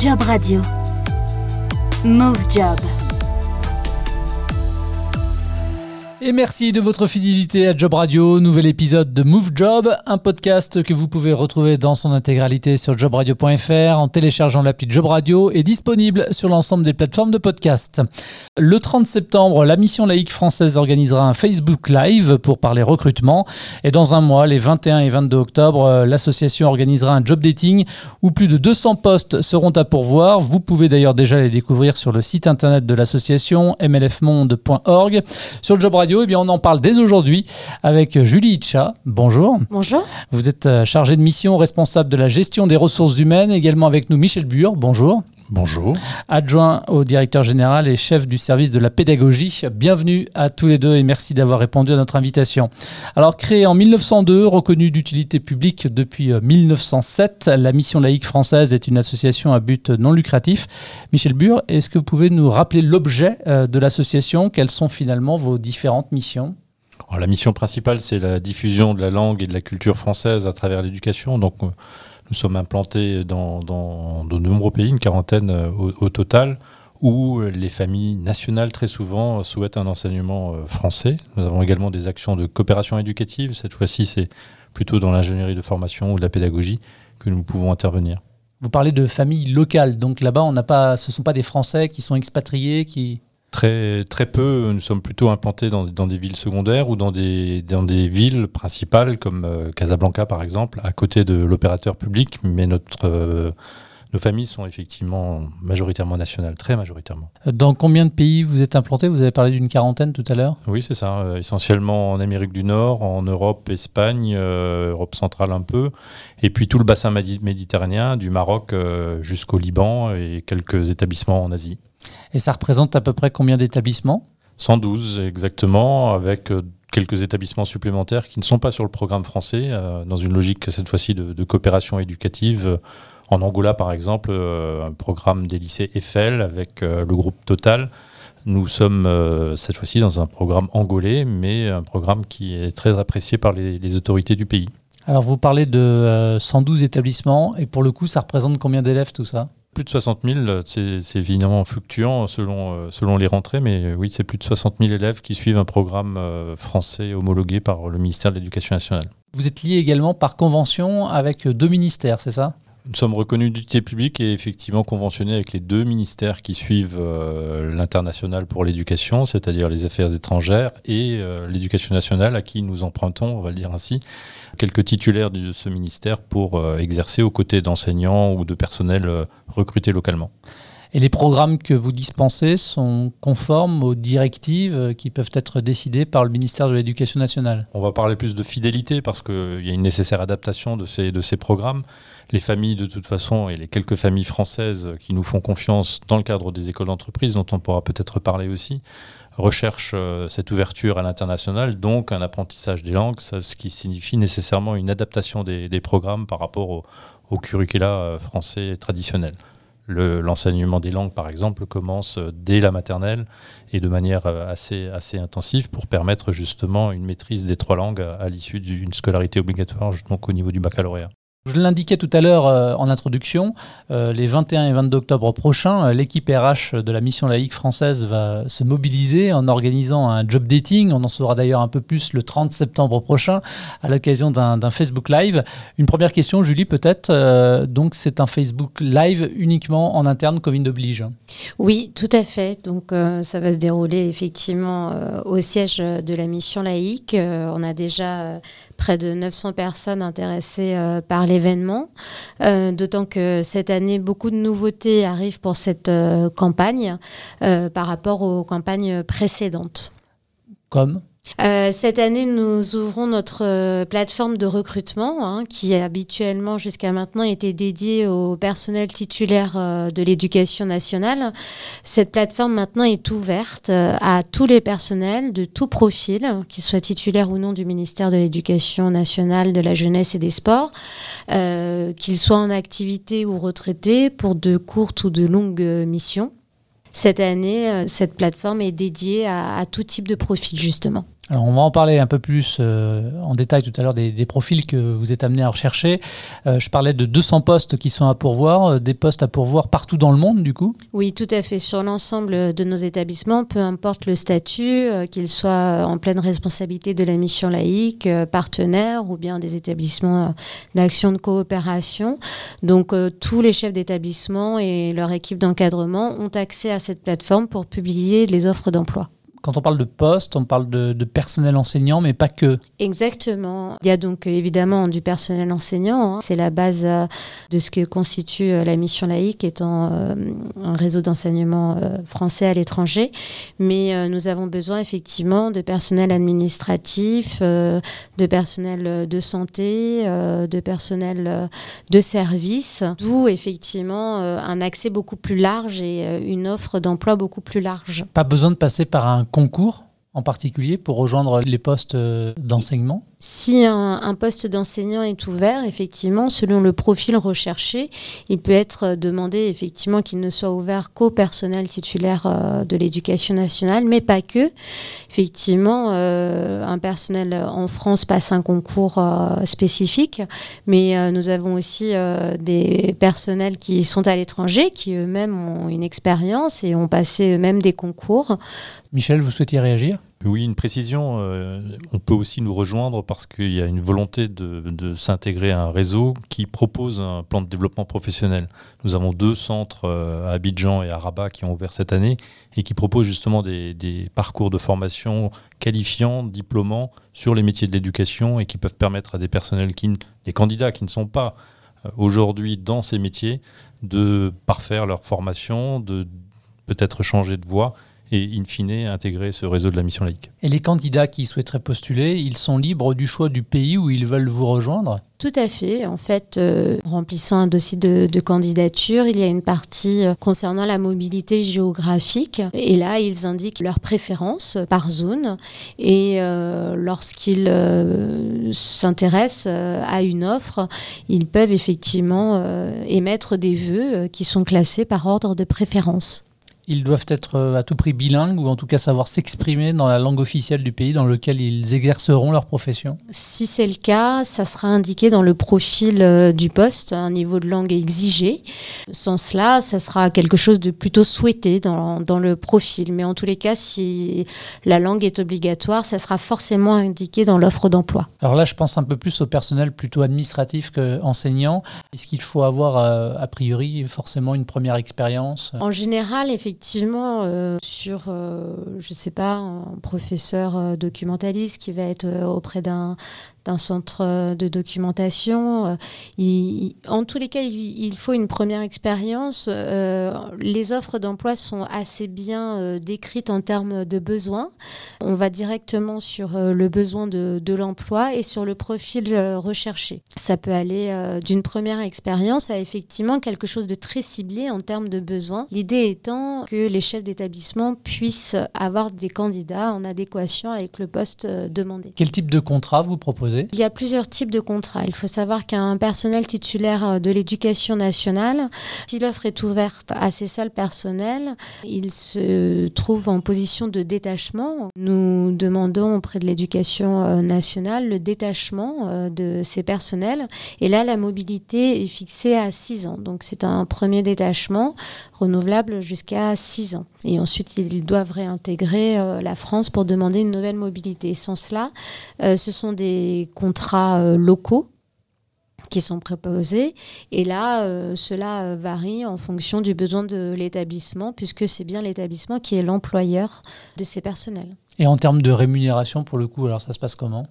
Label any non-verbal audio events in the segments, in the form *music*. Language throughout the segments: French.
Job Radio. Move Job. Et merci de votre fidélité à Job Radio, nouvel épisode de Move Job, un podcast que vous pouvez retrouver dans son intégralité sur jobradio.fr en téléchargeant l'appli Job Radio et disponible sur l'ensemble des plateformes de podcast. Le 30 septembre, la mission laïque française organisera un Facebook Live pour parler recrutement et dans un mois, les 21 et 22 octobre, l'association organisera un job dating où plus de 200 postes seront à pourvoir. Vous pouvez d'ailleurs déjà les découvrir sur le site internet de l'association mlfmonde.org. Sur Job Radio, eh bien, on en parle dès aujourd'hui avec Julie Itcha. Bonjour. Bonjour. Vous êtes euh, chargée de mission, responsable de la gestion des ressources humaines. Également avec nous Michel Bure. Bonjour. Bonjour. Adjoint au directeur général et chef du service de la pédagogie. Bienvenue à tous les deux et merci d'avoir répondu à notre invitation. Alors, créée en 1902, reconnue d'utilité publique depuis 1907, euh, la Mission laïque française est une association à but non lucratif. Michel Bure, est-ce que vous pouvez nous rappeler l'objet euh, de l'association? Quelles sont finalement vos différentes missions? Alors, La mission principale, c'est la diffusion de la langue et de la culture française à travers l'éducation. Donc, euh, nous sommes implantés dans, de nombreux pays, une quarantaine euh, au, au, total, où les familles nationales très souvent souhaitent un enseignement euh, français. Nous avons également des actions de coopération éducative. Cette fois-ci, c'est plutôt dans l'ingénierie de formation ou de la pédagogie que nous pouvons intervenir. Vous parlez de familles locales, donc là-bas, on n'a pas, ce ne sont pas des Français qui sont expatriés, qui... Très, très peu, nous sommes plutôt implantés dans, dans, des villes secondaires ou dans des, dans des villes principales comme euh, Casablanca par exemple, à côté de l'opérateur public, mais notre, euh, nos familles sont effectivement majoritairement nationales, très majoritairement. Dans combien de pays vous êtes implantés? Vous avez parlé d'une quarantaine tout à l'heure. Oui, c'est ça, euh, essentiellement en Amérique du Nord, en Europe, Espagne, Europe centrale un peu, et puis tout le bassin méditerranéen, du Maroc jusqu'au Liban et quelques établissements en Asie. Et ça représente à peu près combien d'établissements? 112 exactement, avec euh, quelques établissements supplémentaires qui ne sont pas sur le programme français, euh, dans une logique cette fois-ci de, de, coopération éducative. En Angola, par exemple, euh, un programme des lycées Eiffel avec euh, le groupe Total. Nous sommes euh, cette fois-ci dans un programme angolais, mais un programme qui est très apprécié par les, les autorités du pays. Alors vous parlez de 112 établissements, et pour le coup, ça représente combien d'élèves tout ça? Plus de 60 000, c'est évidemment fluctuant selon, euh, selon les rentrées, mais oui, c'est plus de 60 000 élèves qui suivent un programme euh, français homologué par le ministère de l'Éducation nationale. Vous êtes lié également par convention avec deux ministères, c'est ça? Nous sommes reconnus d'utilité publique et effectivement conventionnés avec les deux ministères qui suivent euh, l'international pour l'éducation, c'est-à-dire les affaires étrangères et euh, l'éducation nationale à qui nous empruntons, on va le dire ainsi, quelques titulaires de ce ministère pour euh, exercer aux côtés d'enseignants ou de personnel recrutés localement. Et les programmes que vous dispensez sont conformes aux directives qui peuvent être décidées par le ministère de l'Éducation nationale? On va parler plus de fidélité parce qu'il y a une nécessaire adaptation de ces, de ces programmes. Les familles, de toute façon, et les quelques familles françaises qui nous font confiance dans le cadre des écoles d'entreprise, dont on pourra peut-être parler aussi, recherchent euh, cette ouverture à l'international, donc un apprentissage des langues, ce qui signifie nécessairement une adaptation des, programmes par rapport au, curricula français traditionnel l'enseignement le, des langues, par exemple, commence dès la maternelle et de manière assez, assez intensive pour permettre justement une maîtrise des trois langues à, à l'issue d'une scolarité obligatoire, donc au niveau du baccalauréat. Je l'indiquais tout à l'heure euh, en introduction, euh, les 21 et 22 octobre prochains, euh, l'équipe RH de la mission laïque française va se mobiliser en organisant un job dating. On en saura d'ailleurs un peu plus le 30 septembre prochain à l'occasion d'un Facebook Live. Une première question, Julie, peut-être. Donc, c'est un Facebook Live uniquement en interne, Covid oblige. Oui, tout à fait. Donc, ça va se dérouler effectivement au siège de la mission laïque. on a déjà près de 900 personnes intéressées par l'événement. Euh, D'autant que cette année, beaucoup de nouveautés arrivent pour cette euh, campagne euh, par rapport aux campagnes précédentes. Comme? Euh, cette année, nous ouvrons notre euh, plateforme de recrutement hein, qui habituellement jusqu'à maintenant était dédiée au personnel titulaire euh, de l'éducation nationale. Cette plateforme maintenant est ouverte à tous les personnels de tout profil, qu'ils soient titulaires ou non du ministère de l'Éducation nationale, de la jeunesse et des sports, qu'ils soient en activité ou retraités pour de courtes ou de longues missions. Cette année, cette plateforme est dédiée à tout type de profil, justement. Alors on va en parler un peu plus euh, en détail tout à l'heure des, profils que vous êtes amenés à rechercher. Euh, je parlais de 200 postes qui sont à pourvoir, euh, des postes à pourvoir partout dans le monde du coup? Oui, tout à fait, sur l'ensemble de nos établissements, peu importe le statut, qu'ils soient en pleine responsabilité de la mission laïque, partenaire ou bien des établissements d'action de coopération. Donc tous les chefs d'établissement et leur équipe d'encadrement ont accès à cette plateforme pour publier les offres d'emploi. Quand on parle de poste, on parle de, personnel enseignant, mais pas que. Exactement. Il y a donc euh, évidemment du personnel enseignant. Hein. C'est la base euh, de ce que constitue euh, la mission laïque, étant un réseau d'enseignement français à l'étranger. Mais nous avons besoin effectivement de personnel administratif, de personnel de santé, de personnel de service, d'où effectivement un accès beaucoup plus large et une offre d'emploi beaucoup plus large. Pas besoin de passer par un concours en particulier pour rejoindre les postes euh, d'enseignement si un, poste d'enseignant est ouvert, effectivement, selon le profil recherché, il peut être demandé effectivement qu'il ne soit ouvert qu'au personnel titulaire euh, de l'éducation nationale, mais pas que. Effectivement, euh, un personnel en France passe un concours euh, spécifique, mais nous avons aussi des personnels qui sont à l'étranger, qui eux-mêmes ont une expérience et ont passé eux-mêmes des concours. Michel, vous souhaitiez réagir? Oui, une précision. on peut aussi nous rejoindre parce qu'il y a une volonté de, s'intégrer à un réseau qui propose un plan de développement professionnel. Nous avons deux centres euh, à Abidjan et à Rabat qui ont ouvert cette année et qui proposent justement des, parcours de formation qualifiants, diplômants sur les métiers de l'éducation et qui peuvent permettre à des personnels, qui, des candidats qui ne sont pas euh, aujourd'hui dans ces métiers, de parfaire leur formation, de peut-être changer de voie et in fine intégrer ce réseau de la mission laïque. Et les candidats qui souhaiteraient postuler, ils sont libres du choix du pays où ils veulent vous rejoindre? Tout à fait. En fait, euh, remplissant un dossier de, candidature, il y a une partie euh, concernant la mobilité géographique. Et là, ils indiquent leurs préférences par zone. Et euh, lorsqu'ils s'intéressent à une offre, ils peuvent effectivement émettre des vœux qui sont classés par ordre de préférence ils doivent être euh, à tout prix bilingues ou en tout cas savoir s'exprimer dans la langue officielle du pays dans lequel ils exerceront leur profession Si c'est le cas, ça sera indiqué dans le profil euh, du poste, un niveau de langue exigé. Sans cela, ça sera quelque chose de plutôt souhaité dans, dans le profil. Mais en tous les cas, si la langue est obligatoire, ça sera forcément indiqué dans l'offre d'emploi. Alors là, je pense un peu plus au personnel plutôt administratif qu'enseignant. Est-ce qu'il faut avoir, euh, a priori, forcément une première expérience? En général, effectivement, effectivement, euh, sur, euh, je ne sais pas, un professeur euh, documentaliste qui va être auprès d'un d'un centre euh, de documentation. Euh, en tous les cas, il, faut une première expérience. Euh, les offres d'emploi sont assez bien décrites en termes de besoins. On va directement sur le besoin de, de l'emploi et sur le profil recherché. Ça peut aller d'une première expérience à effectivement quelque chose de très ciblé en termes de besoins. L'idée étant que les chefs d'établissement puissent avoir des candidats en adéquation avec le poste demandé. Quel type de contrat vous proposez? Il y a plusieurs types de contrats. Il faut savoir qu'un personnel titulaire euh, de l'éducation nationale, si l'offre est ouverte à ses seuls personnels, il se trouve en position de détachement. Nous demandons auprès de l'éducation euh, nationale le détachement euh, de ces personnels. Et là, la mobilité est fixée à 6 ans. Donc c'est un premier détachement renouvelable jusqu'à 6 ans. Et ensuite, ils doivent réintégrer la France pour demander une nouvelle mobilité. Sans cela, ce sont des contrats euh, locaux qui sont proposés. Et là, euh, cela euh, varie en fonction du besoin de l'établissement, puisque c'est bien l'établissement qui est l'employeur de ces personnels. Et en termes de rémunération, pour le coup, alors ça se passe comment?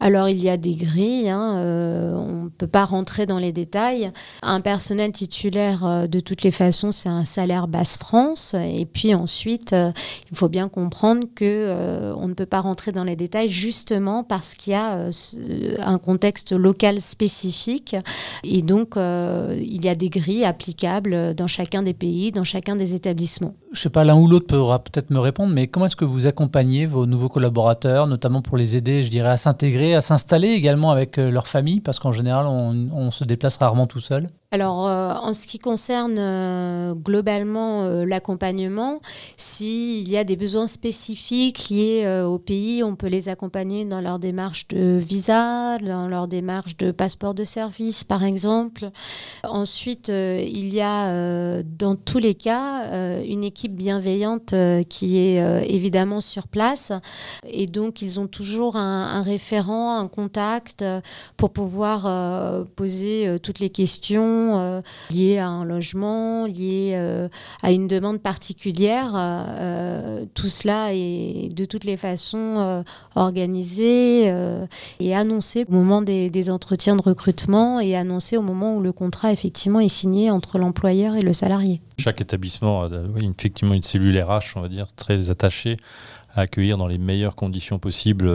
Alors il y a des grilles, hein, euh, on ne peut pas rentrer dans les détails. Un personnel titulaire, euh, de toutes les façons, c'est un salaire basse France. Et puis ensuite, euh, il faut bien comprendre que on ne peut pas rentrer dans les détails justement parce qu'il y a un contexte local spécifique. Et donc il y a des grilles applicables dans chacun des pays, dans chacun des établissements. Je ne sais pas, l'un ou l'autre pourra peut-être me répondre, mais comment est-ce que vous accompagnez vos nouveaux collaborateurs, notamment pour les aider, je dirais, à s'intégrer, à s'installer également avec euh, leur famille, parce qu'en général, on, se déplace rarement tout seul alors, euh, en ce qui concerne euh, globalement euh, l'accompagnement, s'il y a des besoins spécifiques liés au pays, on peut les accompagner dans leur démarche de visa, dans leur démarche de passeport de service, par exemple. Ensuite, il y a dans tous les cas une équipe bienveillante qui est évidemment sur place. Et donc, ils ont toujours un, un référent, un contact pour pouvoir poser toutes les questions euh, liées à un logement, liées euh, à une demande particulière. Euh, tout cela est de toutes les façons organisé et annoncé au moment des, entretiens de recrutement et annoncé au moment où le contrat effectivement est signé entre l'employeur et le salarié. Chaque établissement a effectivement une cellule RH, on va dire, très attachée à accueillir dans les meilleures conditions possibles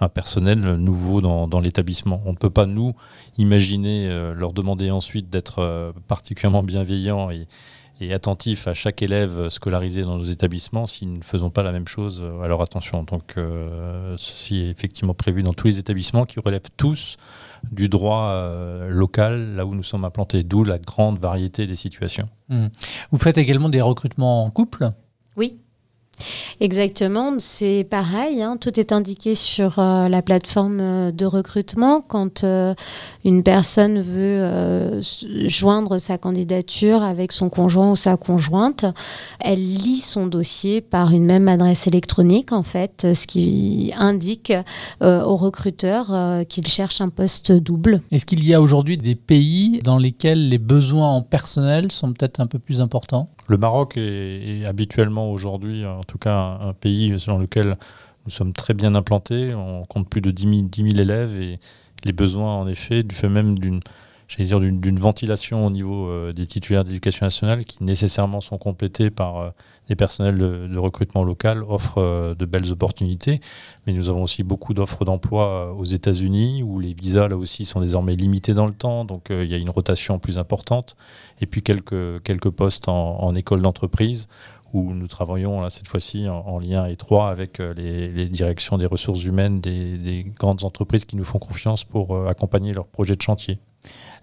un personnel nouveau dans, l'établissement. On ne peut pas, nous, imaginer euh, leur demander ensuite d'être euh, particulièrement bienveillants et, attentifs à chaque élève scolarisé dans nos établissements si nous ne faisons pas la même chose euh, à leur attention. Donc ceci est effectivement prévu dans tous les établissements qui relèvent tous du droit local, là où nous sommes implantés, d'où la grande variété des situations. Mmh. Vous faites également des recrutements en couple? Oui, Exactement, c'est pareil, hein. tout est indiqué sur euh, la plateforme euh, de recrutement. Quand euh, une personne veut joindre sa candidature avec son conjoint ou sa conjointe, elle lit son dossier par une même adresse électronique, en fait, ce qui indique au recruteur qu'il cherche un poste double. Est-ce qu'il y a aujourd'hui des pays dans lesquels les besoins en personnel sont peut-être un peu plus importants? Le Maroc est, habituellement aujourd'hui, en tout cas, un, pays dans lequel nous sommes très bien implantés. On compte plus de 10 000, élèves et les besoins, en effet, du fait même d'une dire d'une ventilation au niveau euh, des titulaires d'éducation nationale qui nécessairement sont complétés par euh, des personnels de, recrutement local, offrent euh, de belles opportunités. Mais nous avons aussi beaucoup d'offres d'emploi aux États-Unis où les visas là aussi sont désormais limités dans le temps, donc il y a une rotation plus importante. Et puis quelques, postes en, école d'entreprise où nous travaillons là, cette fois-ci en, lien étroit avec euh, les, directions des ressources humaines des, grandes entreprises qui nous font confiance pour euh, accompagner leurs projets de chantier.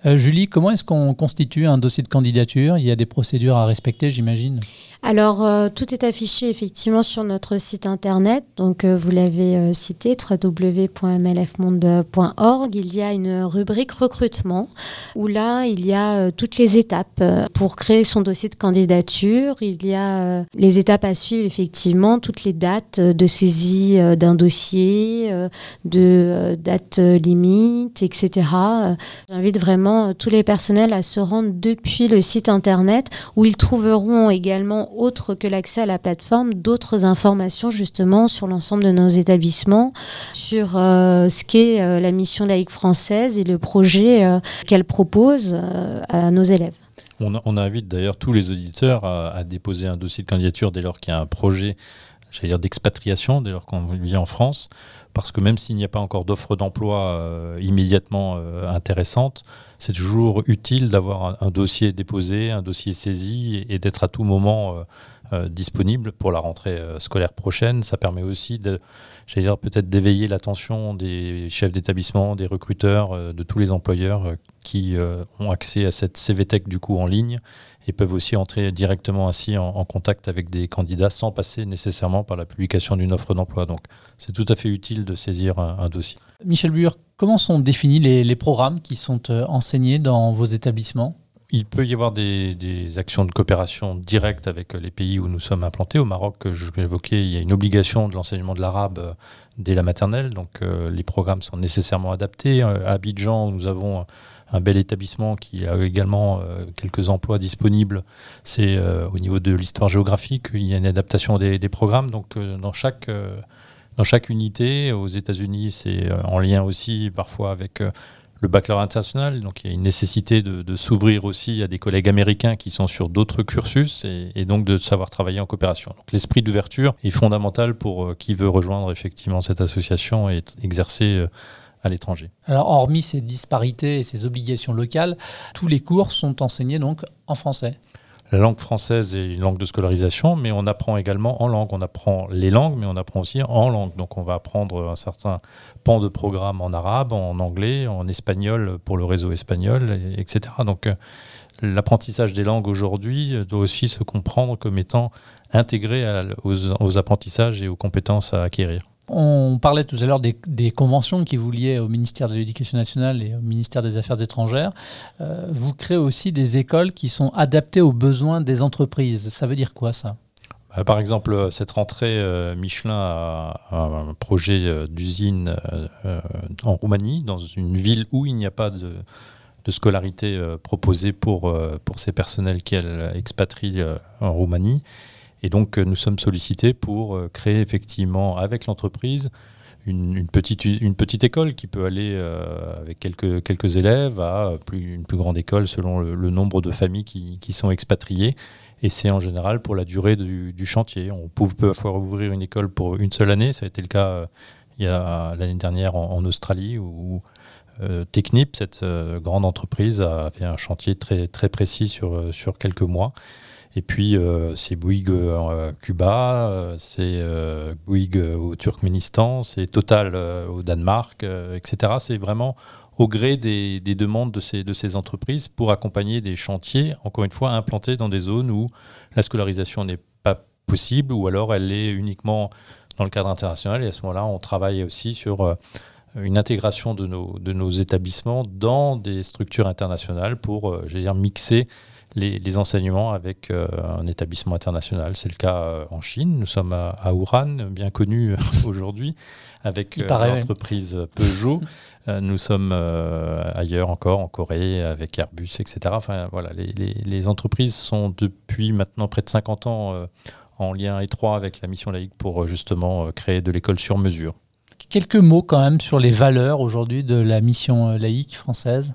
Euh, Julie, comment est-ce qu'on constitue un dossier de candidature? Il y a des procédures à respecter, j'imagine alors, euh, tout est affiché effectivement sur notre site internet. Donc, euh, vous l'avez cité, www.mlfmonde.org. Il y a une rubrique recrutement où là, il y a toutes les étapes pour créer son dossier de candidature. Il y a les étapes à suivre, effectivement, toutes les dates de saisie d'un dossier, de date limite, etc. J'invite vraiment tous les personnels à se rendre depuis le site internet où ils trouveront également autre que l'accès à la plateforme, d'autres informations justement sur l'ensemble de nos établissements, sur euh, ce qu'est euh, la mission laïque française et le projet euh, qu'elle propose à nos élèves. On, invite d'ailleurs tous les auditeurs à, déposer un dossier de candidature dès lors qu'il y a un projet dire d'expatriation dès lors qu'on vit en France, parce que même s'il n'y a pas encore d'offre d'emploi immédiatement intéressante, c'est toujours utile d'avoir un, dossier déposé, un dossier saisi et, d'être à tout moment euh, euh, disponible pour la rentrée euh, scolaire prochaine. Ça permet aussi dire peut-être d'éveiller l'attention des chefs d'établissement, des recruteurs, de tous les employeurs qui ont accès à cette CVTech du coup en ligne et peuvent aussi entrer directement ainsi en, contact avec des candidats sans passer nécessairement par la publication d'une offre d'emploi. Donc c'est tout à fait utile de saisir un, dossier. Michel Bure, Comment sont définis les, programmes qui sont euh, enseignés dans vos établissements? Il peut y avoir des, actions de coopération directes avec les pays où nous sommes implantés. Au Maroc, je l'ai évoqué, il y a une obligation de l'enseignement de l'arabe euh, dès la maternelle, donc euh, les programmes sont nécessairement adaptés. À Abidjan, nous avons un bel établissement qui a également quelques emplois disponibles. C'est au niveau de l'histoire géographique, il y a une adaptation des, programmes. Donc dans chaque dans chaque unité. Aux États-Unis, c'est euh, en lien aussi parfois avec euh, le baccalauréat international. Donc il y a une nécessité de, s'ouvrir aussi à des collègues américains qui sont sur d'autres cursus et, donc de savoir travailler en coopération. Donc l'esprit d'ouverture est fondamental pour euh, qui veut rejoindre effectivement cette association et exercer à l'étranger. Alors hormis ces disparités et ces obligations locales, tous les cours sont enseignés donc en français la langue française est une langue de scolarisation, mais on apprend également en langue. On apprend les langues, mais on apprend aussi en langue. Donc on va apprendre un certain pan de programme en arabe, en anglais, en espagnol pour le réseau espagnol, etc. Donc euh, l'apprentissage des langues aujourd'hui doit aussi se comprendre comme étant intégré aux apprentissages et aux compétences à acquérir. On parlait tout à l'heure des, conventions qui vous liaient au ministère de l'Éducation nationale et au ministère des Affaires étrangères. Euh, vous créez aussi des écoles qui sont adaptées aux besoins des entreprises. Ça veut dire quoi ça? Bah, par exemple, cette rentrée, euh, Michelin a, un projet euh, d'usine en Roumanie, dans une ville où il n'y a pas de, scolarité proposée pour, pour ces personnels qui expatrient en Roumanie. Et donc, euh, nous sommes sollicités pour euh, créer effectivement avec l'entreprise une, petite, une petite école qui peut aller euh, avec quelques, quelques élèves à plus, une plus grande école selon le, nombre de familles qui, qui, sont expatriées. Et c'est en général pour la durée du, chantier. On peut parfois ouvrir une école pour une seule année. Ça a été le cas il y a l'année dernière en, Australie où Technip, cette grande entreprise, a fait un chantier très, très précis sur, sur quelques mois. Et puis, euh, c'est Bouygues euh, Cuba, euh, c'est Bouygues au Turkménistan, c'est Total au Danemark, etc. C'est vraiment au gré des, demandes de ces, de ces entreprises pour accompagner des chantiers, encore une fois, implantés dans des zones où la scolarisation n'est pas possible ou alors elle est uniquement dans le cadre international. Et à ce moment-là, on travaille aussi sur une intégration de nos, de nos établissements dans des structures internationales pour, j'allais dire, mixer les, enseignements avec euh, un établissement international. C'est le cas euh, en Chine. Nous sommes à, à bien connu *laughs* aujourd'hui, avec euh, l'entreprise Peugeot. *laughs* nous sommes ailleurs encore, en Corée, avec Airbus, etc. Enfin, voilà, les, les, entreprises sont depuis maintenant près de 50 ans en lien étroit avec la mission laïque pour justement créer de l'école sur mesure. Quelques mots quand même sur les valeurs aujourd'hui de la mission laïque française?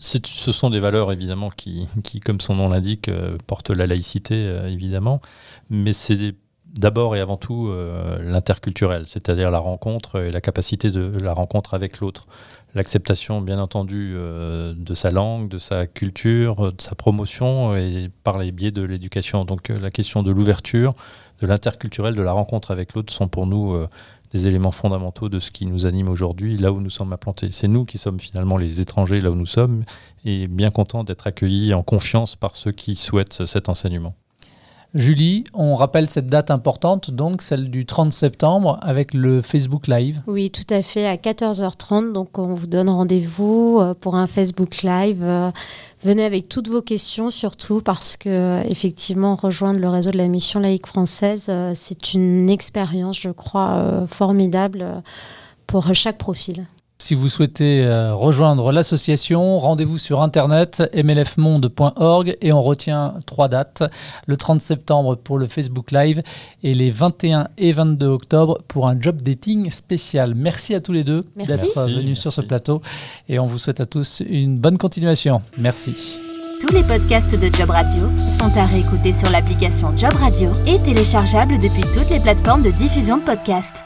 Ce sont des valeurs évidemment qui, comme son nom l'indique, euh, portent la laïcité euh, évidemment, mais c'est d'abord et avant tout euh, l'interculturel, c'est-à-dire la rencontre et la capacité de la rencontre avec l'autre. L'acceptation, bien entendu, de sa langue, de sa culture, de sa promotion et par les biais de l'éducation. Donc la question de l'ouverture, de l'interculturel, de la rencontre avec l'autre sont pour nous des éléments fondamentaux de ce qui nous anime aujourd'hui, là où nous sommes implantés. C'est nous qui sommes finalement les étrangers là où nous sommes et bien contents d'être accueillis en confiance par ceux qui souhaitent cet enseignement. Julie, on rappelle cette date importante, donc celle du 30 septembre avec le Facebook Live. Oui, tout à fait, à 14h30. Donc on vous donne rendez-vous euh, pour un Facebook Live. Euh, venez avec toutes vos questions, surtout parce que effectivement rejoindre le réseau de la mission laïque française, euh, c'est une expérience, je crois, formidable pour chaque profil. Si vous souhaitez euh, rejoindre l'association, rendez-vous sur internet mlfmonde.org et on retient trois dates. Le 30 septembre pour le Facebook Live et les 21 et 22 octobre pour un job dating spécial. Merci à tous les deux d'être venus sur ce plateau et on vous souhaite à tous une bonne continuation. Merci. Tous les podcasts de Job Radio sont à réécouter sur l'application Job Radio et téléchargeables depuis toutes les plateformes de diffusion de podcasts.